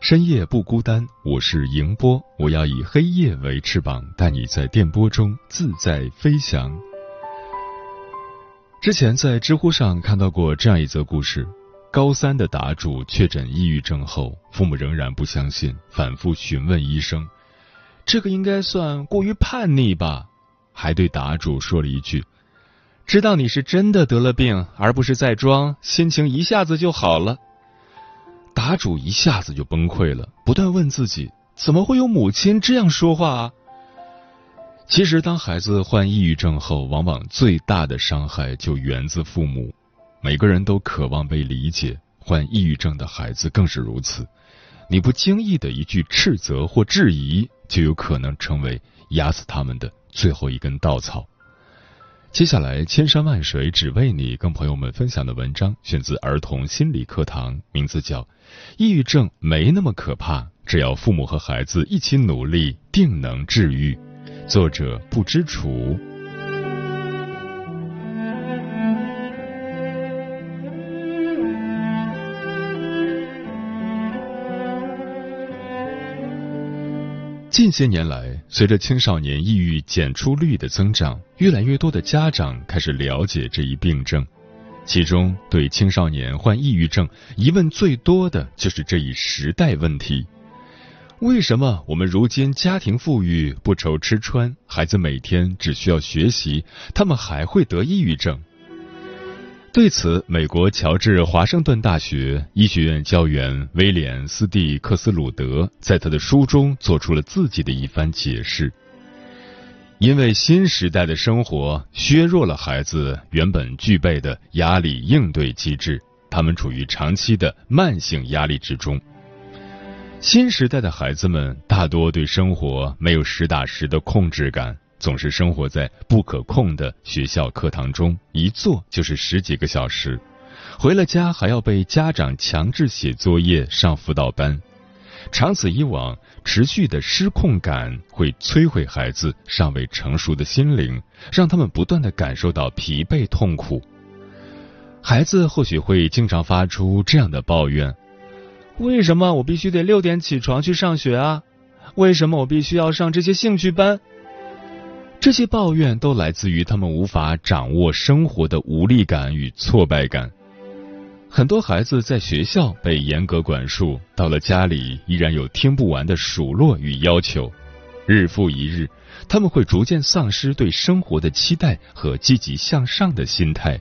深夜不孤单，我是迎波，我要以黑夜为翅膀，带你在电波中自在飞翔。之前在知乎上看到过这样一则故事：高三的答主确诊抑郁症后，父母仍然不相信，反复询问医生，这个应该算过于叛逆吧。还对答主说了一句：“知道你是真的得了病，而不是在装，心情一下子就好了。”答主一下子就崩溃了，不断问自己：怎么会有母亲这样说话啊？其实，当孩子患抑郁症后，往往最大的伤害就源自父母。每个人都渴望被理解，患抑郁症的孩子更是如此。你不经意的一句斥责或质疑，就有可能成为压死他们的。最后一根稻草。接下来，千山万水只为你，跟朋友们分享的文章选自儿童心理课堂，名字叫《抑郁症没那么可怕，只要父母和孩子一起努力，定能治愈》。作者不知楚。近些年来，随着青少年抑郁检出率的增长，越来越多的家长开始了解这一病症。其中，对青少年患抑郁症疑问最多的就是这一时代问题：为什么我们如今家庭富裕、不愁吃穿，孩子每天只需要学习，他们还会得抑郁症？对此，美国乔治华盛顿大学医学院教员威廉斯蒂克斯鲁德在他的书中做出了自己的一番解释。因为新时代的生活削弱了孩子原本具备的压力应对机制，他们处于长期的慢性压力之中。新时代的孩子们大多对生活没有实打实的控制感。总是生活在不可控的学校课堂中，一坐就是十几个小时，回了家还要被家长强制写作业、上辅导班，长此以往，持续的失控感会摧毁孩子尚未成熟的心灵，让他们不断的感受到疲惫痛苦。孩子或许会经常发出这样的抱怨：为什么我必须得六点起床去上学啊？为什么我必须要上这些兴趣班？这些抱怨都来自于他们无法掌握生活的无力感与挫败感。很多孩子在学校被严格管束，到了家里依然有听不完的数落与要求。日复一日，他们会逐渐丧失对生活的期待和积极向上的心态，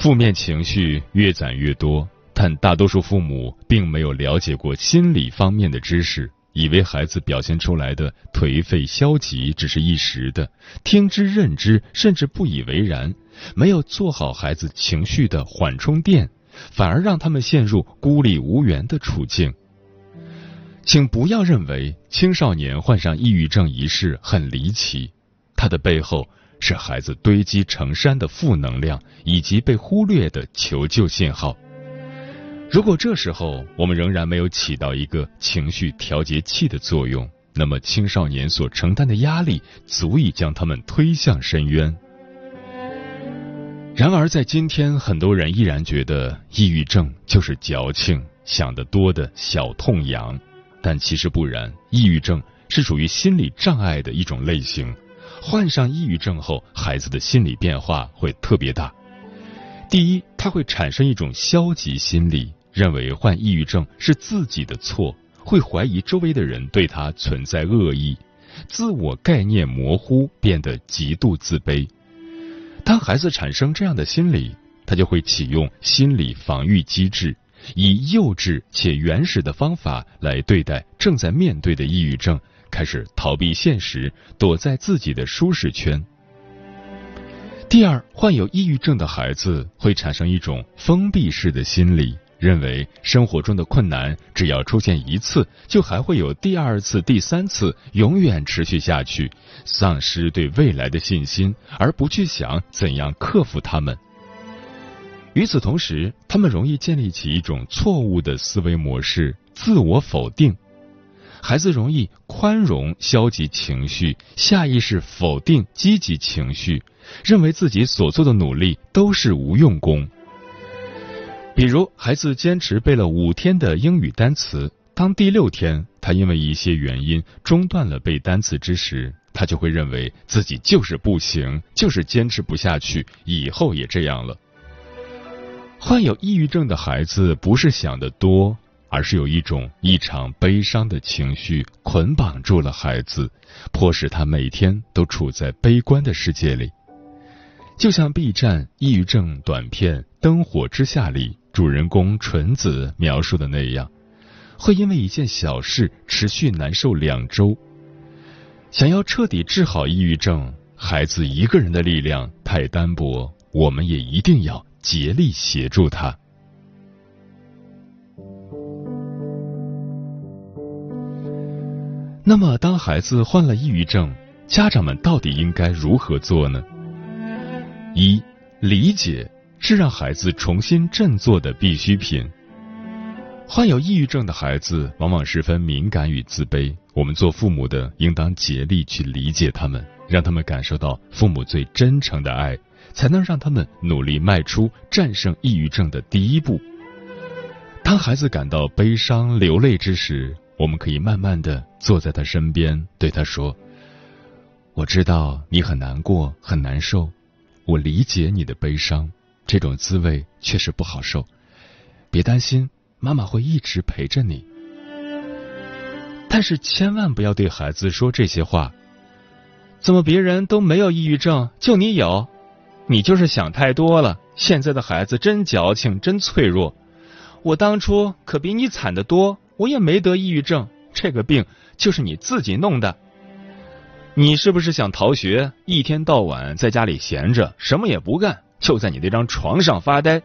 负面情绪越攒越多。但大多数父母并没有了解过心理方面的知识。以为孩子表现出来的颓废消极只是一时的，听之任之，甚至不以为然，没有做好孩子情绪的缓冲垫，反而让他们陷入孤立无援的处境。请不要认为青少年患上抑郁症一事很离奇，它的背后是孩子堆积成山的负能量以及被忽略的求救信号。如果这时候我们仍然没有起到一个情绪调节器的作用，那么青少年所承担的压力足以将他们推向深渊。然而，在今天，很多人依然觉得抑郁症就是矫情、想得多的小痛痒，但其实不然。抑郁症是属于心理障碍的一种类型，患上抑郁症后，孩子的心理变化会特别大。第一，他会产生一种消极心理。认为患抑郁症是自己的错，会怀疑周围的人对他存在恶意，自我概念模糊，变得极度自卑。当孩子产生这样的心理，他就会启用心理防御机制，以幼稚且原始的方法来对待正在面对的抑郁症，开始逃避现实，躲在自己的舒适圈。第二，患有抑郁症的孩子会产生一种封闭式的心理，认为生活中的困难只要出现一次，就还会有第二次、第三次，永远持续下去，丧失对未来的信心，而不去想怎样克服它们。与此同时，他们容易建立起一种错误的思维模式，自我否定。孩子容易宽容消极情绪，下意识否定积极情绪。认为自己所做的努力都是无用功。比如，孩子坚持背了五天的英语单词，当第六天他因为一些原因中断了背单词之时，他就会认为自己就是不行，就是坚持不下去，以后也这样了。患有抑郁症的孩子不是想得多，而是有一种异常悲伤的情绪捆绑住了孩子，迫使他每天都处在悲观的世界里。就像 B 站抑郁症短片《灯火之下》里主人公纯子描述的那样，会因为一件小事持续难受两周。想要彻底治好抑郁症，孩子一个人的力量太单薄，我们也一定要竭力协助他。那么，当孩子患了抑郁症，家长们到底应该如何做呢？一理解是让孩子重新振作的必需品。患有抑郁症的孩子往往十分敏感与自卑，我们做父母的应当竭力去理解他们，让他们感受到父母最真诚的爱，才能让他们努力迈出战胜抑郁症的第一步。当孩子感到悲伤流泪之时，我们可以慢慢的坐在他身边，对他说：“我知道你很难过，很难受。”我理解你的悲伤，这种滋味确实不好受。别担心，妈妈会一直陪着你。但是千万不要对孩子说这些话。怎么别人都没有抑郁症，就你有？你就是想太多了。现在的孩子真矫情，真脆弱。我当初可比你惨得多，我也没得抑郁症。这个病就是你自己弄的。你是不是想逃学？一天到晚在家里闲着，什么也不干，就在你那张床上发呆。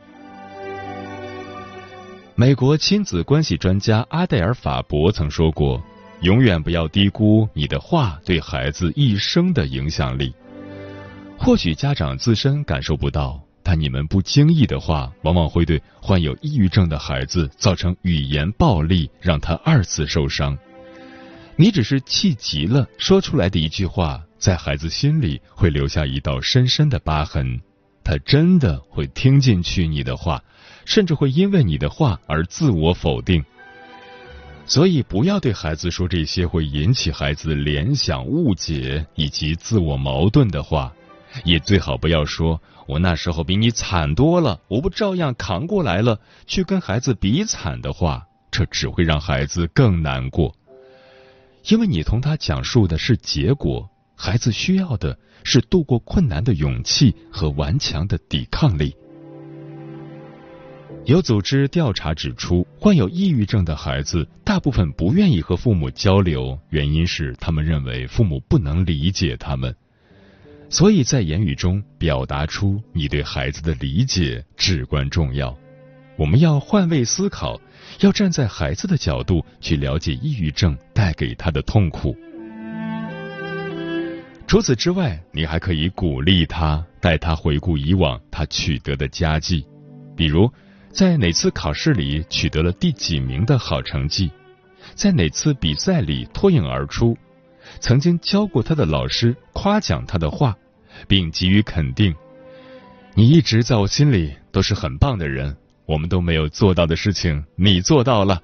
美国亲子关系专家阿黛尔·法伯曾说过：“永远不要低估你的话对孩子一生的影响力。”或许家长自身感受不到，但你们不经意的话，往往会对患有抑郁症的孩子造成语言暴力，让他二次受伤。你只是气急了说出来的一句话，在孩子心里会留下一道深深的疤痕。他真的会听进去你的话，甚至会因为你的话而自我否定。所以，不要对孩子说这些会引起孩子联想、误解以及自我矛盾的话。也最好不要说“我那时候比你惨多了，我不照样扛过来了”，去跟孩子比惨的话，这只会让孩子更难过。因为你同他讲述的是结果，孩子需要的是度过困难的勇气和顽强的抵抗力。有组织调查指出，患有抑郁症的孩子大部分不愿意和父母交流，原因是他们认为父母不能理解他们。所以在言语中表达出你对孩子的理解至关重要。我们要换位思考。要站在孩子的角度去了解抑郁症带给他的痛苦。除此之外，你还可以鼓励他，带他回顾以往他取得的佳绩，比如在哪次考试里取得了第几名的好成绩，在哪次比赛里脱颖而出，曾经教过他的老师夸奖他的话，并给予肯定。你一直在我心里都是很棒的人。我们都没有做到的事情，你做到了。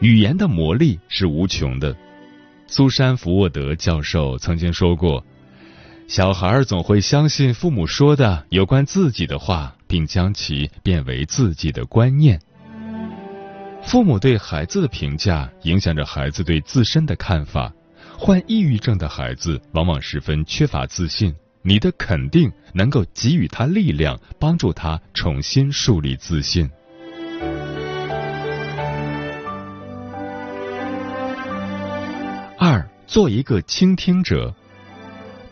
语言的魔力是无穷的。苏珊·福沃德教授曾经说过：“小孩总会相信父母说的有关自己的话，并将其变为自己的观念。”父母对孩子的评价影响着孩子对自身的看法。患抑郁症的孩子往往十分缺乏自信，你的肯定能够给予他力量，帮助他重新树立自信。二，做一个倾听者。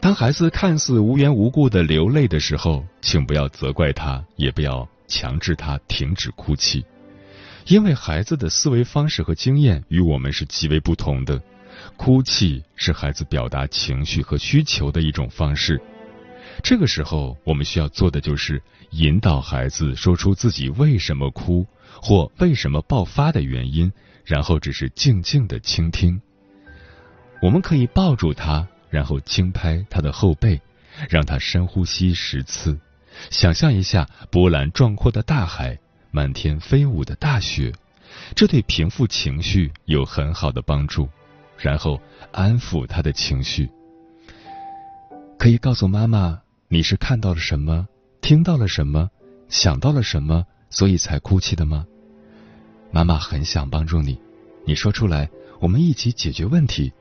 当孩子看似无缘无故的流泪的时候，请不要责怪他，也不要强制他停止哭泣，因为孩子的思维方式和经验与我们是极为不同的。哭泣是孩子表达情绪和需求的一种方式。这个时候，我们需要做的就是引导孩子说出自己为什么哭或为什么爆发的原因，然后只是静静的倾听。我们可以抱住他，然后轻拍他的后背，让他深呼吸十次，想象一下波澜壮阔的大海，满天飞舞的大雪，这对平复情绪有很好的帮助。然后安抚他的情绪。可以告诉妈妈，你是看到了什么，听到了什么，想到了什么，所以才哭泣的吗？妈妈很想帮助你，你说出来，我们一起解决问题。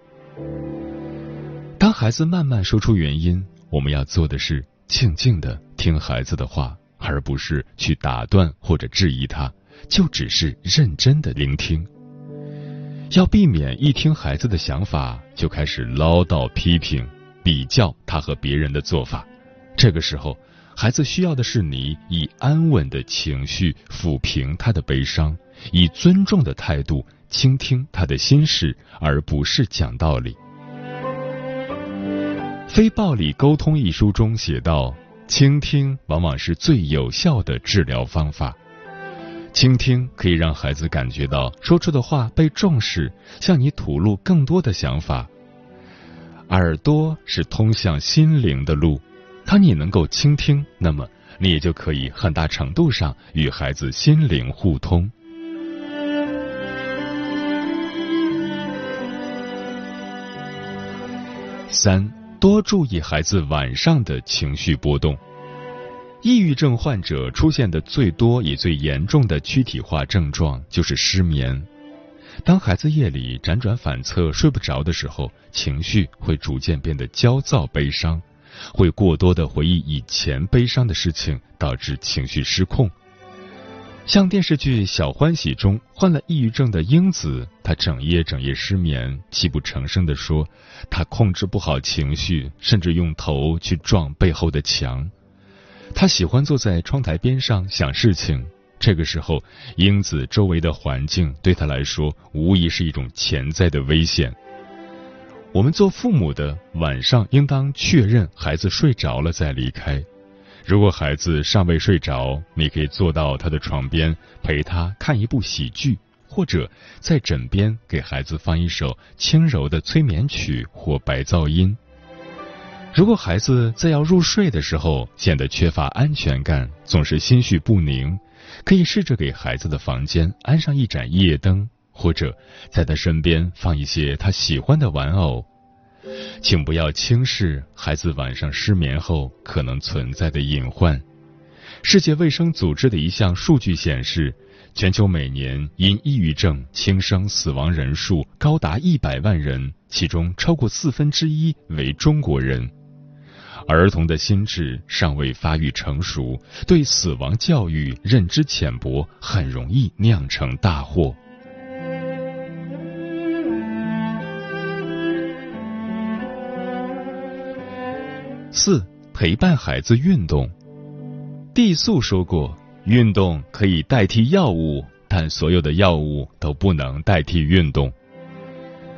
当孩子慢慢说出原因，我们要做的是静静的听孩子的话，而不是去打断或者质疑他，就只是认真的聆听。要避免一听孩子的想法就开始唠叨、批评、比较他和别人的做法，这个时候，孩子需要的是你以安稳的情绪抚平他的悲伤，以尊重的态度倾听他的心事，而不是讲道理。《非暴力沟通》一书中写道：“倾听往往是最有效的治疗方法。”倾听可以让孩子感觉到说出的话被重视，向你吐露更多的想法。耳朵是通向心灵的路，当你能够倾听，那么你也就可以很大程度上与孩子心灵互通。三，多注意孩子晚上的情绪波动。抑郁症患者出现的最多也最严重的躯体化症状就是失眠。当孩子夜里辗转反侧睡不着的时候，情绪会逐渐变得焦躁、悲伤，会过多的回忆以前悲伤的事情，导致情绪失控。像电视剧《小欢喜》中患了抑郁症的英子，她整夜整夜失眠，泣不成声地说：“她控制不好情绪，甚至用头去撞背后的墙。”他喜欢坐在窗台边上想事情，这个时候，英子周围的环境对他来说无疑是一种潜在的危险。我们做父母的晚上应当确认孩子睡着了再离开。如果孩子尚未睡着，你可以坐到他的床边陪他看一部喜剧，或者在枕边给孩子放一首轻柔的催眠曲或白噪音。如果孩子在要入睡的时候显得缺乏安全感，总是心绪不宁，可以试着给孩子的房间安上一盏夜灯，或者在他身边放一些他喜欢的玩偶。请不要轻视孩子晚上失眠后可能存在的隐患。世界卫生组织的一项数据显示，全球每年因抑郁症轻生死亡人数高达一百万人，其中超过四分之一为中国人。儿童的心智尚未发育成熟，对死亡教育认知浅薄，很容易酿成大祸。四、陪伴孩子运动。地素说过，运动可以代替药物，但所有的药物都不能代替运动。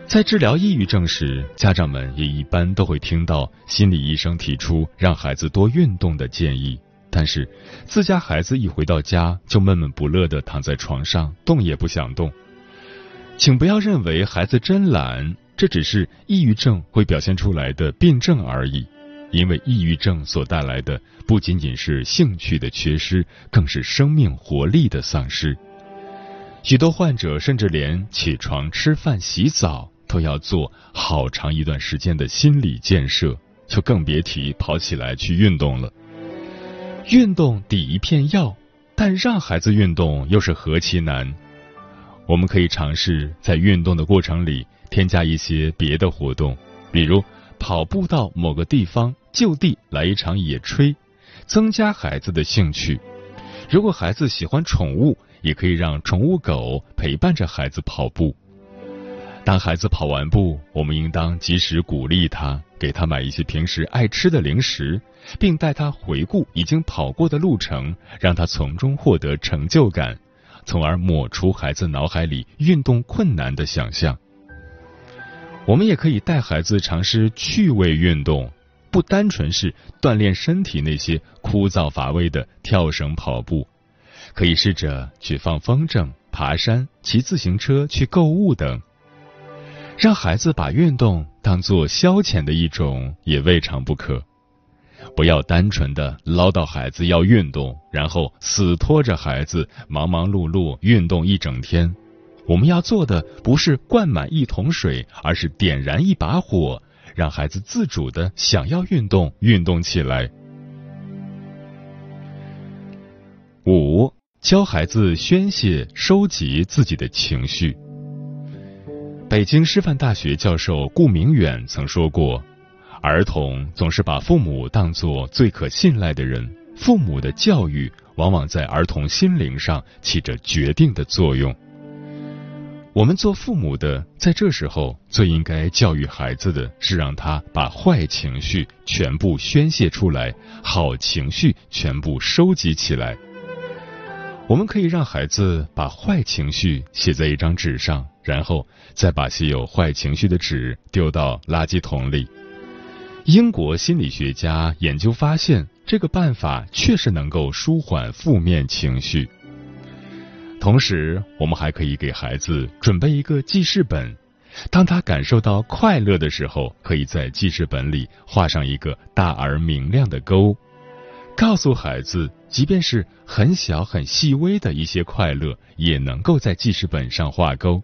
在治疗抑郁症时，家长们也一般都会听到心理医生提出让孩子多运动的建议。但是，自家孩子一回到家就闷闷不乐地躺在床上，动也不想动。请不要认为孩子真懒，这只是抑郁症会表现出来的病症而已。因为抑郁症所带来的不仅仅是兴趣的缺失，更是生命活力的丧失。许多患者甚至连起床、吃饭、洗澡。都要做好长一段时间的心理建设，就更别提跑起来去运动了。运动抵一片药，但让孩子运动又是何其难。我们可以尝试在运动的过程里添加一些别的活动，比如跑步到某个地方，就地来一场野炊，增加孩子的兴趣。如果孩子喜欢宠物，也可以让宠物狗陪伴着孩子跑步。当孩子跑完步，我们应当及时鼓励他，给他买一些平时爱吃的零食，并带他回顾已经跑过的路程，让他从中获得成就感，从而抹除孩子脑海里运动困难的想象。我们也可以带孩子尝试趣味运动，不单纯是锻炼身体那些枯燥乏味的跳绳、跑步，可以试着去放风筝、爬山、骑自行车、去购物等。让孩子把运动当做消遣的一种，也未尝不可。不要单纯的唠叨孩子要运动，然后死拖着孩子忙忙碌碌运动一整天。我们要做的不是灌满一桶水，而是点燃一把火，让孩子自主的想要运动，运动起来。五，教孩子宣泄、收集自己的情绪。北京师范大学教授顾明远曾说过：“儿童总是把父母当作最可信赖的人，父母的教育往往在儿童心灵上起着决定的作用。我们做父母的，在这时候最应该教育孩子的是，让他把坏情绪全部宣泄出来，好情绪全部收集起来。我们可以让孩子把坏情绪写在一张纸上。”然后再把写有坏情绪的纸丢到垃圾桶里。英国心理学家研究发现，这个办法确实能够舒缓负面情绪。同时，我们还可以给孩子准备一个记事本，当他感受到快乐的时候，可以在记事本里画上一个大而明亮的勾，告诉孩子，即便是很小很细微的一些快乐，也能够在记事本上画勾。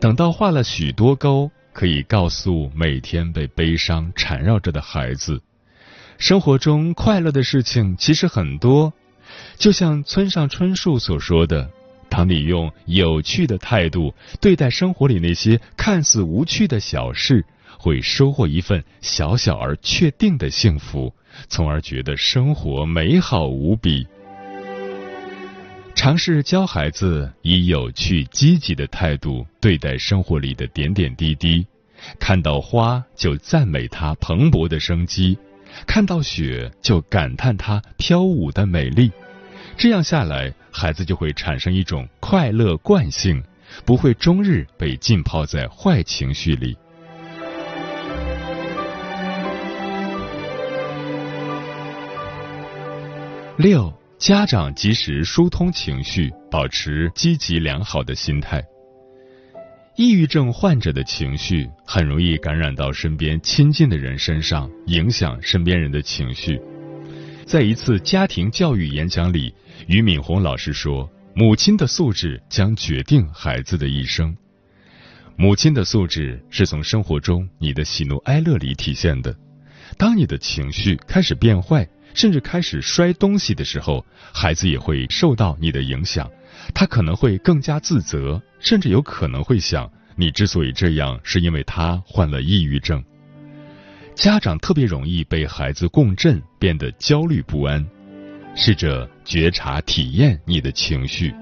等到画了许多勾，可以告诉每天被悲伤缠绕着的孩子，生活中快乐的事情其实很多。就像村上春树所说的：“当你用有趣的态度对待生活里那些看似无趣的小事，会收获一份小小而确定的幸福，从而觉得生活美好无比。”尝试教孩子以有趣、积极的态度对待生活里的点点滴滴。看到花就赞美它蓬勃的生机，看到雪就感叹它飘舞的美丽。这样下来，孩子就会产生一种快乐惯性，不会终日被浸泡在坏情绪里。六。家长及时疏通情绪，保持积极良好的心态。抑郁症患者的情绪很容易感染到身边亲近的人身上，影响身边人的情绪。在一次家庭教育演讲里，俞敏洪老师说：“母亲的素质将决定孩子的一生。母亲的素质是从生活中你的喜怒哀乐里体现的。当你的情绪开始变坏。”甚至开始摔东西的时候，孩子也会受到你的影响，他可能会更加自责，甚至有可能会想：你之所以这样，是因为他患了抑郁症。家长特别容易被孩子共振，变得焦虑不安。试着觉察、体验你的情绪，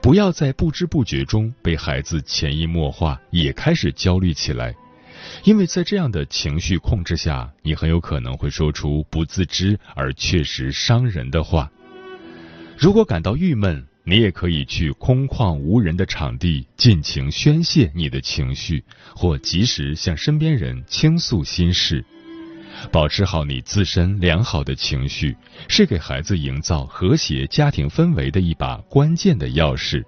不要在不知不觉中被孩子潜移默化，也开始焦虑起来。因为在这样的情绪控制下，你很有可能会说出不自知而确实伤人的话。如果感到郁闷，你也可以去空旷无人的场地尽情宣泄你的情绪，或及时向身边人倾诉心事。保持好你自身良好的情绪，是给孩子营造和谐家庭氛围的一把关键的钥匙。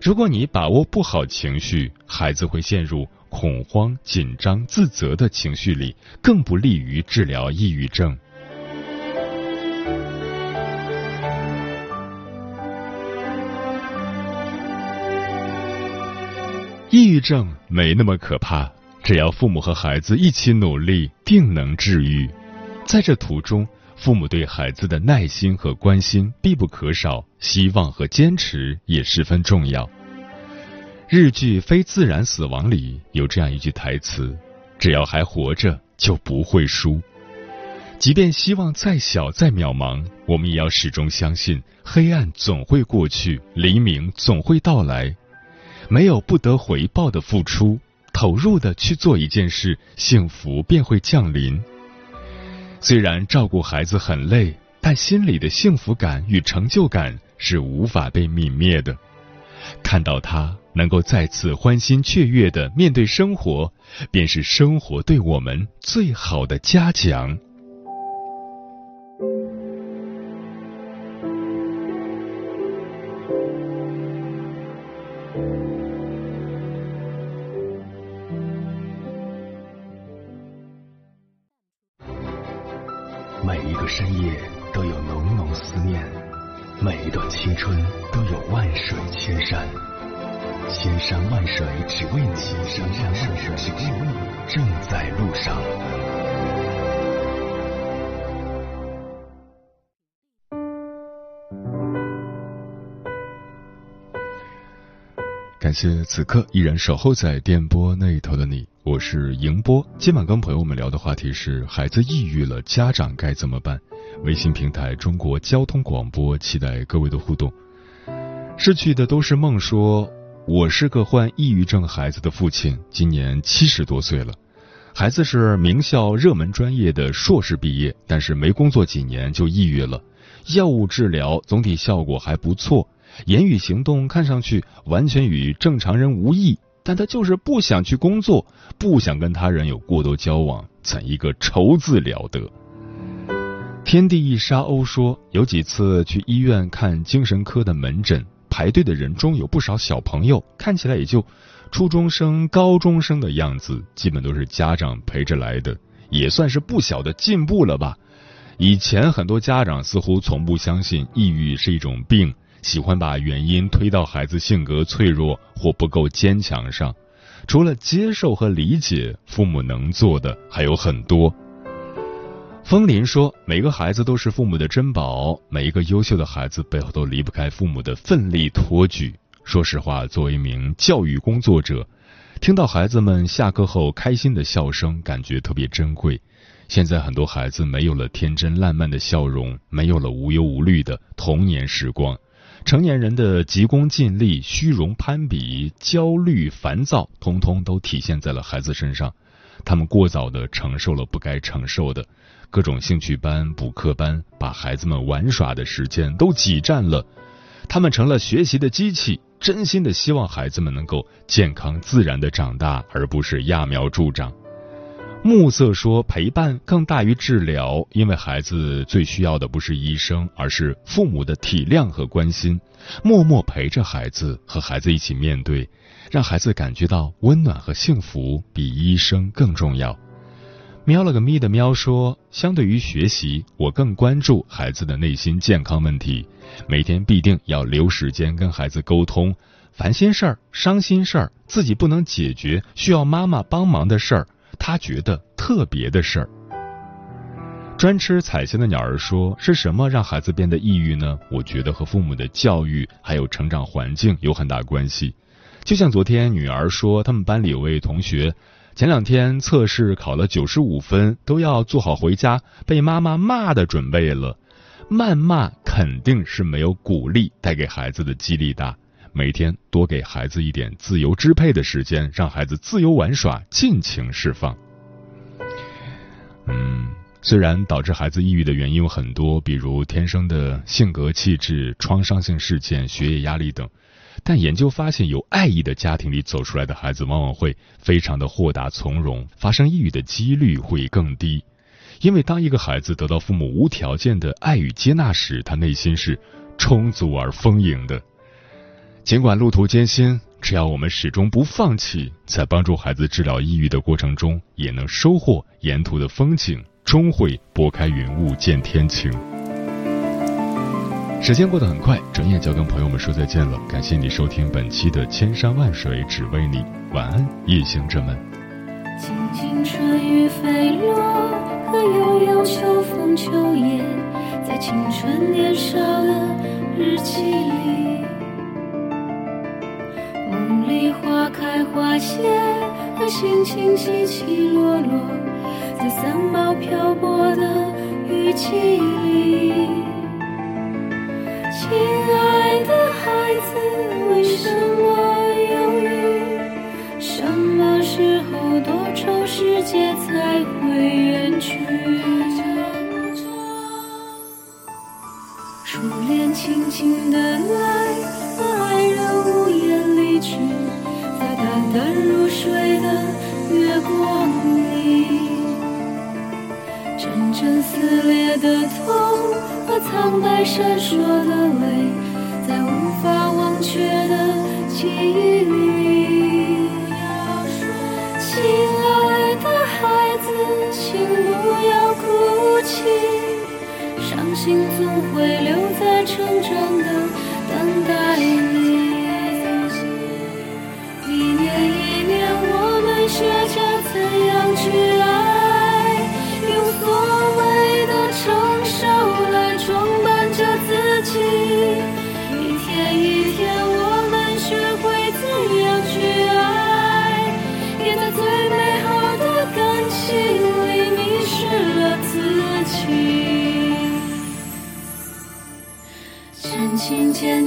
如果你把握不好情绪，孩子会陷入。恐慌、紧张、自责的情绪里，更不利于治疗抑郁症。抑郁症没那么可怕，只要父母和孩子一起努力，定能治愈。在这途中，父母对孩子的耐心和关心必不可少，希望和坚持也十分重要。日剧《非自然死亡》里有这样一句台词：“只要还活着，就不会输。即便希望再小再渺茫，我们也要始终相信，黑暗总会过去，黎明总会到来。没有不得回报的付出，投入的去做一件事，幸福便会降临。虽然照顾孩子很累，但心里的幸福感与成就感是无法被泯灭的。看到他。”能够再次欢欣雀跃的面对生活，便是生活对我们最好的嘉奖。感谢此刻依然守候在电波那一头的你，我是迎波。今晚跟朋友们聊的话题是：孩子抑郁了，家长该怎么办？微信平台中国交通广播，期待各位的互动。失去的都是梦，说。我是个患抑郁症孩子的父亲，今年七十多岁了。孩子是名校热门专业的硕士毕业，但是没工作几年就抑郁了。药物治疗总体效果还不错，言语行动看上去完全与正常人无异，但他就是不想去工作，不想跟他人有过多交往，怎一个愁字了得！天地一沙鸥说，有几次去医院看精神科的门诊。排队的人中有不少小朋友，看起来也就初中生、高中生的样子，基本都是家长陪着来的，也算是不小的进步了吧。以前很多家长似乎从不相信抑郁是一种病，喜欢把原因推到孩子性格脆弱或不够坚强上。除了接受和理解，父母能做的还有很多。风林说：“每个孩子都是父母的珍宝，每一个优秀的孩子背后都离不开父母的奋力托举。说实话，作为一名教育工作者，听到孩子们下课后开心的笑声，感觉特别珍贵。现在很多孩子没有了天真烂漫的笑容，没有了无忧无虑的童年时光，成年人的急功近利、虚荣攀比、焦虑烦躁，通通都体现在了孩子身上。他们过早的承受了不该承受的。”各种兴趣班、补课班，把孩子们玩耍的时间都挤占了，他们成了学习的机器。真心的希望孩子们能够健康自然的长大，而不是揠苗助长。暮色说：“陪伴更大于治疗，因为孩子最需要的不是医生，而是父母的体谅和关心。默默陪着孩子，和孩子一起面对，让孩子感觉到温暖和幸福，比医生更重要。”喵了个咪的喵说：“相对于学习，我更关注孩子的内心健康问题。每天必定要留时间跟孩子沟通，烦心事儿、伤心事儿，自己不能解决，需要妈妈帮忙的事儿，他觉得特别的事儿。”专吃彩线的鸟儿说：“是什么让孩子变得抑郁呢？我觉得和父母的教育还有成长环境有很大关系。就像昨天女儿说，他们班里有位同学。”前两天测试考了九十五分，都要做好回家被妈妈骂的准备了。谩骂肯定是没有鼓励带给孩子的激励大。每天多给孩子一点自由支配的时间，让孩子自由玩耍，尽情释放。嗯，虽然导致孩子抑郁的原因有很多，比如天生的性格气质、创伤性事件、学业压力等。但研究发现，有爱意的家庭里走出来的孩子，往往会非常的豁达从容，发生抑郁的几率会更低。因为当一个孩子得到父母无条件的爱与接纳时，他内心是充足而丰盈的。尽管路途艰辛，只要我们始终不放弃，在帮助孩子治疗抑郁的过程中，也能收获沿途的风景，终会拨开云雾见天晴。时间过得很快，转眼就要跟朋友们说再见了。感谢你收听本期的《千山万水只为你》，晚安，夜行者们。轻轻春雨飞落，和悠悠秋风秋叶，在青春年少的日记，里。花谢，和心情起起落落，在三毛漂泊的雨季里。亲爱的孩子，为什么犹豫？什么时候多愁世界才会远去？初恋轻轻地来，在入睡的月光里，阵阵撕裂的痛和苍白闪烁的泪，在无法忘却的记忆里。亲爱的孩子，请不要哭泣。伤心总会留在成长的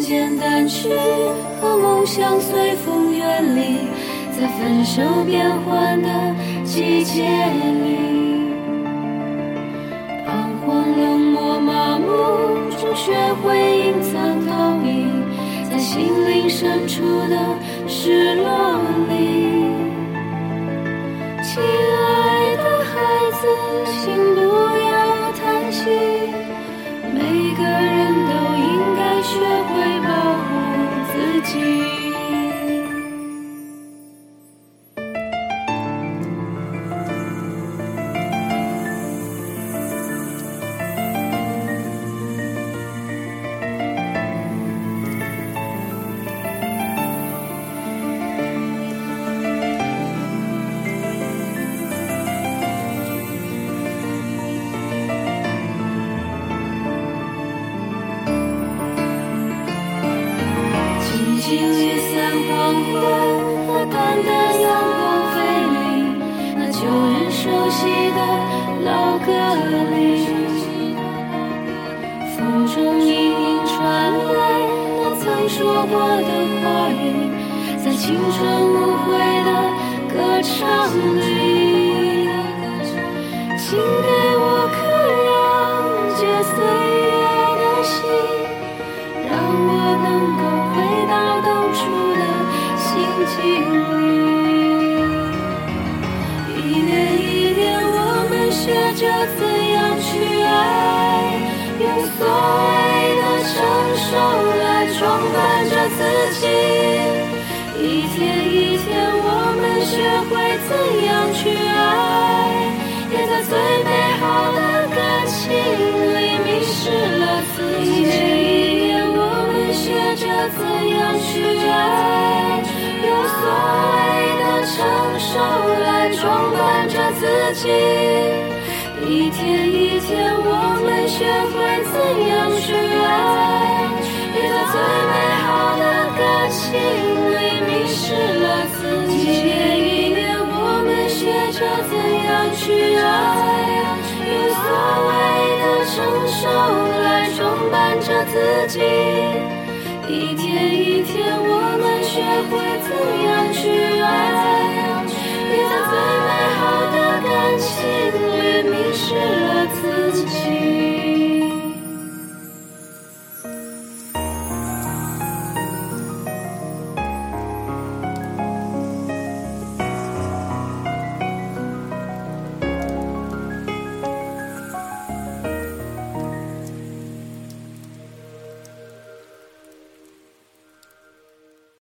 简单去，和梦想随风远离，在分手变换的季节里，彷徨、冷漠、麻木中学会隐藏逃避，在心灵深处的失落里。亲爱的孩子，请不 see. 我的话语，在青春无悔的歌唱里。请给我颗了解岁月的心。让我能够回到当初的心境里。一年一年，我们学着怎样去爱，用所谓的成熟怎样去爱，也在最美好的感情里迷失了自己。一年一年，我们学着怎样去爱，用所谓的成熟来装扮着自己。一天一天，我们学会怎样去爱，也在最美好的感情里迷失了自己。着怎样去爱，用所谓的成熟来装扮着自己。一天一天，我们学会怎样去爱，也在最美好的感情里迷失了。